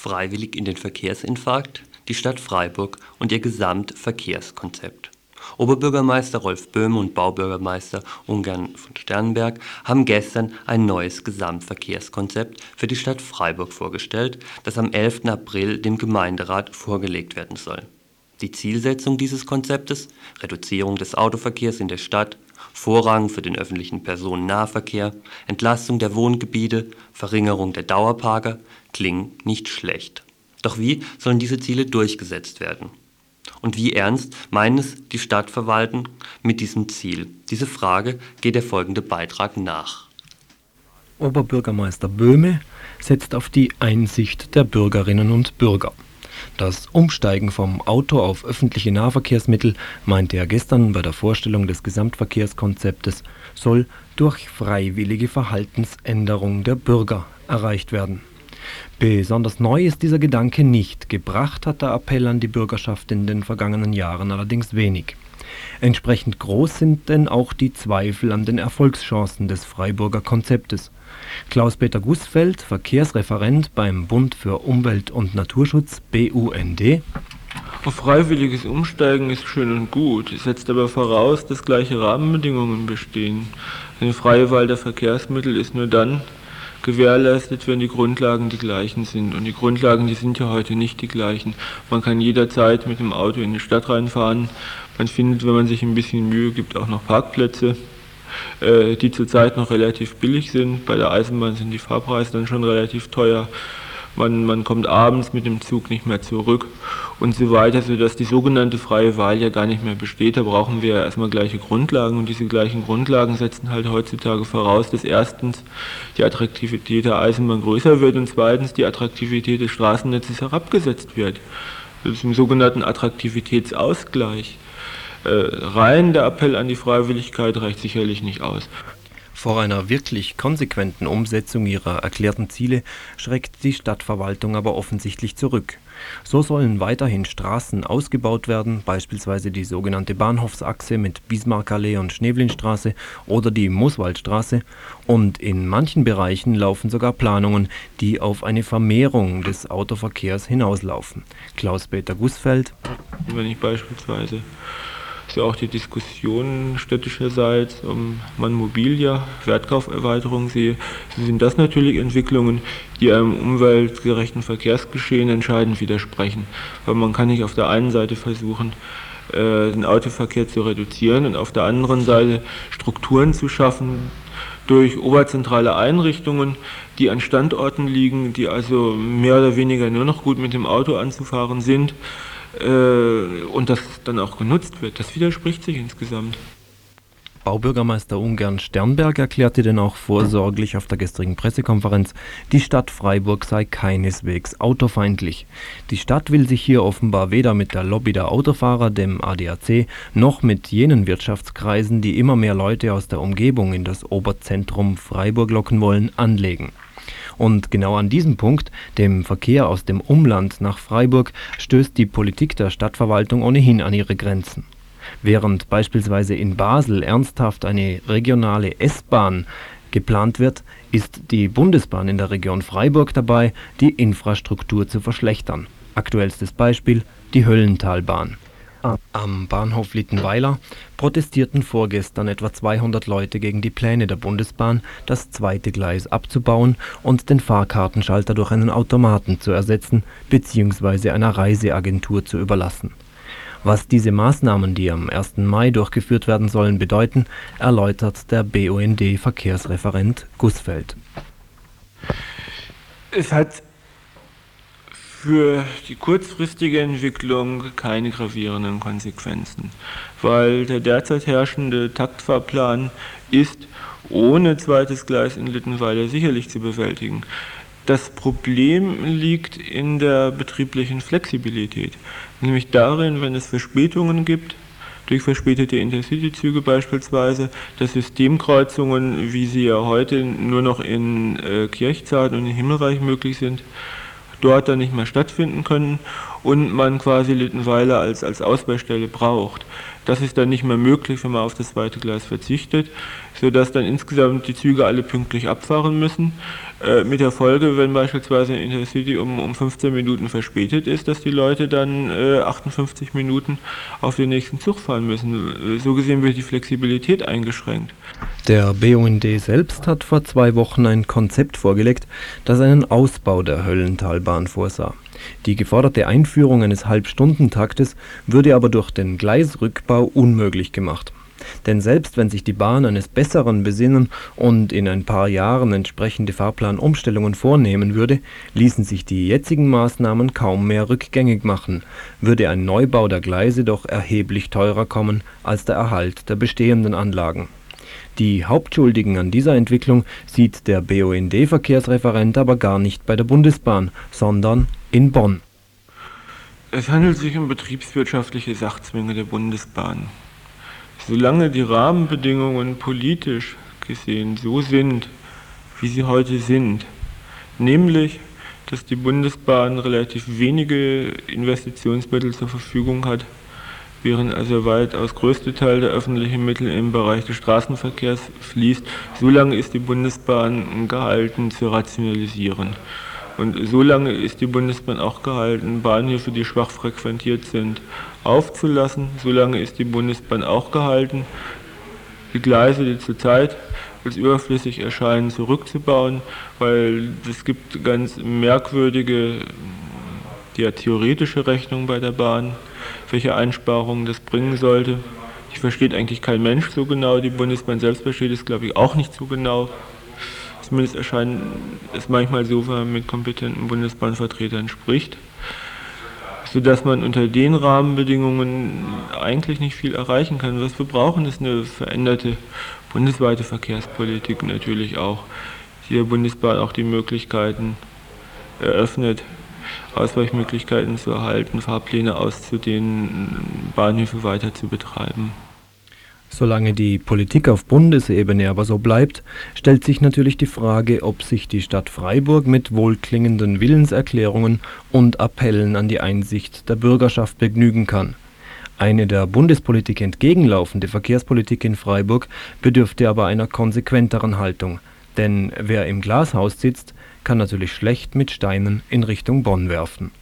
Freiwillig in den Verkehrsinfarkt die Stadt Freiburg und ihr Gesamtverkehrskonzept. Oberbürgermeister Rolf Böhme und Baubürgermeister Ungern von Sternberg haben gestern ein neues Gesamtverkehrskonzept für die Stadt Freiburg vorgestellt, das am 11. April dem Gemeinderat vorgelegt werden soll. Die Zielsetzung dieses Konzeptes Reduzierung des Autoverkehrs in der Stadt, Vorrang für den öffentlichen Personennahverkehr, Entlastung der Wohngebiete, Verringerung der Dauerparker klingen nicht schlecht. Doch wie sollen diese Ziele durchgesetzt werden? Und wie ernst meint es die Stadtverwaltung mit diesem Ziel? Diese Frage geht der folgende Beitrag nach. Oberbürgermeister Böhme setzt auf die Einsicht der Bürgerinnen und Bürger. Das Umsteigen vom Auto auf öffentliche Nahverkehrsmittel, meinte er gestern bei der Vorstellung des Gesamtverkehrskonzeptes, soll durch freiwillige Verhaltensänderung der Bürger erreicht werden. Besonders neu ist dieser Gedanke nicht, gebracht hat der Appell an die Bürgerschaft in den vergangenen Jahren allerdings wenig. Entsprechend groß sind denn auch die Zweifel an den Erfolgschancen des Freiburger Konzeptes. Klaus-Peter Gußfeld, Verkehrsreferent beim Bund für Umwelt und Naturschutz BUND. Freiwilliges Umsteigen ist schön und gut, setzt aber voraus, dass gleiche Rahmenbedingungen bestehen. Eine freie Wahl der Verkehrsmittel ist nur dann gewährleistet, wenn die Grundlagen die gleichen sind. Und die Grundlagen, die sind ja heute nicht die gleichen. Man kann jederzeit mit dem Auto in die Stadt reinfahren. Man findet, wenn man sich ein bisschen Mühe gibt, auch noch Parkplätze. Äh, die zurzeit noch relativ billig sind. Bei der Eisenbahn sind die Fahrpreise dann schon relativ teuer. Man, man kommt abends mit dem Zug nicht mehr zurück und so weiter, sodass die sogenannte freie Wahl ja gar nicht mehr besteht. Da brauchen wir erstmal gleiche Grundlagen und diese gleichen Grundlagen setzen halt heutzutage voraus, dass erstens die Attraktivität der Eisenbahn größer wird und zweitens die Attraktivität des Straßennetzes herabgesetzt wird. Das ist im sogenannten Attraktivitätsausgleich. Äh, rein der Appell an die Freiwilligkeit reicht sicherlich nicht aus. Vor einer wirklich konsequenten Umsetzung ihrer erklärten Ziele schreckt die Stadtverwaltung aber offensichtlich zurück. So sollen weiterhin Straßen ausgebaut werden, beispielsweise die sogenannte Bahnhofsachse mit Bismarckallee und Schnevlinstraße oder die Mooswaldstraße, und in manchen Bereichen laufen sogar Planungen, die auf eine Vermehrung des Autoverkehrs hinauslaufen. Klaus-Peter Gußfeld. Wenn ich beispielsweise ja auch die Diskussion städtischerseits um man Mobilia, Wertkauferweiterung sehe, sind das natürlich Entwicklungen, die einem umweltgerechten Verkehrsgeschehen entscheidend widersprechen. Weil man kann nicht auf der einen Seite versuchen, äh, den Autoverkehr zu reduzieren und auf der anderen Seite Strukturen zu schaffen durch oberzentrale Einrichtungen, die an Standorten liegen, die also mehr oder weniger nur noch gut mit dem Auto anzufahren sind äh, und das dann auch genutzt wird. Das widerspricht sich insgesamt. Baubürgermeister Ungern Sternberg erklärte denn auch vorsorglich auf der gestrigen Pressekonferenz, die Stadt Freiburg sei keineswegs autofeindlich. Die Stadt will sich hier offenbar weder mit der Lobby der Autofahrer, dem ADAC, noch mit jenen Wirtschaftskreisen, die immer mehr Leute aus der Umgebung in das Oberzentrum Freiburg locken wollen, anlegen. Und genau an diesem Punkt, dem Verkehr aus dem Umland nach Freiburg, stößt die Politik der Stadtverwaltung ohnehin an ihre Grenzen. Während beispielsweise in Basel ernsthaft eine regionale S-Bahn geplant wird, ist die Bundesbahn in der Region Freiburg dabei, die Infrastruktur zu verschlechtern. Aktuellstes Beispiel die Höllentalbahn am Bahnhof Littenweiler protestierten vorgestern etwa 200 Leute gegen die Pläne der Bundesbahn, das zweite Gleis abzubauen und den Fahrkartenschalter durch einen Automaten zu ersetzen bzw. einer Reiseagentur zu überlassen. Was diese Maßnahmen, die am 1. Mai durchgeführt werden sollen, bedeuten, erläutert der BUND-Verkehrsreferent Gußfeld. Es hat für die kurzfristige Entwicklung keine gravierenden Konsequenzen, weil der derzeit herrschende Taktfahrplan ist ohne zweites Gleis in Littenweiler sicherlich zu bewältigen. Das Problem liegt in der betrieblichen Flexibilität, nämlich darin, wenn es Verspätungen gibt, durch verspätete Intercity-Züge beispielsweise, dass Systemkreuzungen, wie sie ja heute nur noch in äh, Kirchzarten und in Himmelreich möglich sind, dort dann nicht mehr stattfinden können und man quasi Littenweiler als, als Ausbeistelle braucht. Das ist dann nicht mehr möglich, wenn man auf das zweite Gleis verzichtet, sodass dann insgesamt die Züge alle pünktlich abfahren müssen. Äh, mit der Folge, wenn beispielsweise ein Intercity um, um 15 Minuten verspätet ist, dass die Leute dann äh, 58 Minuten auf den nächsten Zug fahren müssen. So gesehen wird die Flexibilität eingeschränkt. Der BUND selbst hat vor zwei Wochen ein Konzept vorgelegt, das einen Ausbau der Höllentalbahn vorsah. Die geforderte Einführung eines Halbstundentaktes würde aber durch den Gleisrückbau unmöglich gemacht. Denn selbst wenn sich die Bahn eines Besseren besinnen und in ein paar Jahren entsprechende Fahrplanumstellungen vornehmen würde, ließen sich die jetzigen Maßnahmen kaum mehr rückgängig machen, würde ein Neubau der Gleise doch erheblich teurer kommen als der Erhalt der bestehenden Anlagen. Die Hauptschuldigen an dieser Entwicklung sieht der BUND-Verkehrsreferent aber gar nicht bei der Bundesbahn, sondern in Bonn. Es handelt sich um betriebswirtschaftliche Sachzwänge der Bundesbahn. Solange die Rahmenbedingungen politisch gesehen so sind, wie sie heute sind, nämlich dass die Bundesbahn relativ wenige Investitionsmittel zur Verfügung hat, während also weitaus größte Teil der öffentlichen Mittel im Bereich des Straßenverkehrs fließt, solange ist die Bundesbahn gehalten zu rationalisieren. Und so lange ist die Bundesbahn auch gehalten, Bahnhöfe, die schwach frequentiert sind, aufzulassen. So lange ist die Bundesbahn auch gehalten, die Gleise, die zurzeit als überflüssig erscheinen, zurückzubauen, weil es gibt ganz merkwürdige, ja, theoretische Rechnungen bei der Bahn, welche Einsparungen das bringen sollte. Die versteht eigentlich kein Mensch so genau, die Bundesbahn selbst versteht es, glaube ich, auch nicht so genau. Zumindest erscheint es manchmal so, wenn man mit kompetenten Bundesbahnvertretern spricht, sodass man unter den Rahmenbedingungen eigentlich nicht viel erreichen kann. Was wir brauchen, ist eine veränderte bundesweite Verkehrspolitik natürlich auch, die der Bundesbahn auch die Möglichkeiten eröffnet, Ausweichmöglichkeiten zu erhalten, Fahrpläne auszudehnen, Bahnhöfe weiter zu betreiben. Solange die Politik auf Bundesebene aber so bleibt, stellt sich natürlich die Frage, ob sich die Stadt Freiburg mit wohlklingenden Willenserklärungen und Appellen an die Einsicht der Bürgerschaft begnügen kann. Eine der Bundespolitik entgegenlaufende Verkehrspolitik in Freiburg bedürfte aber einer konsequenteren Haltung, denn wer im Glashaus sitzt, kann natürlich schlecht mit Steinen in Richtung Bonn werfen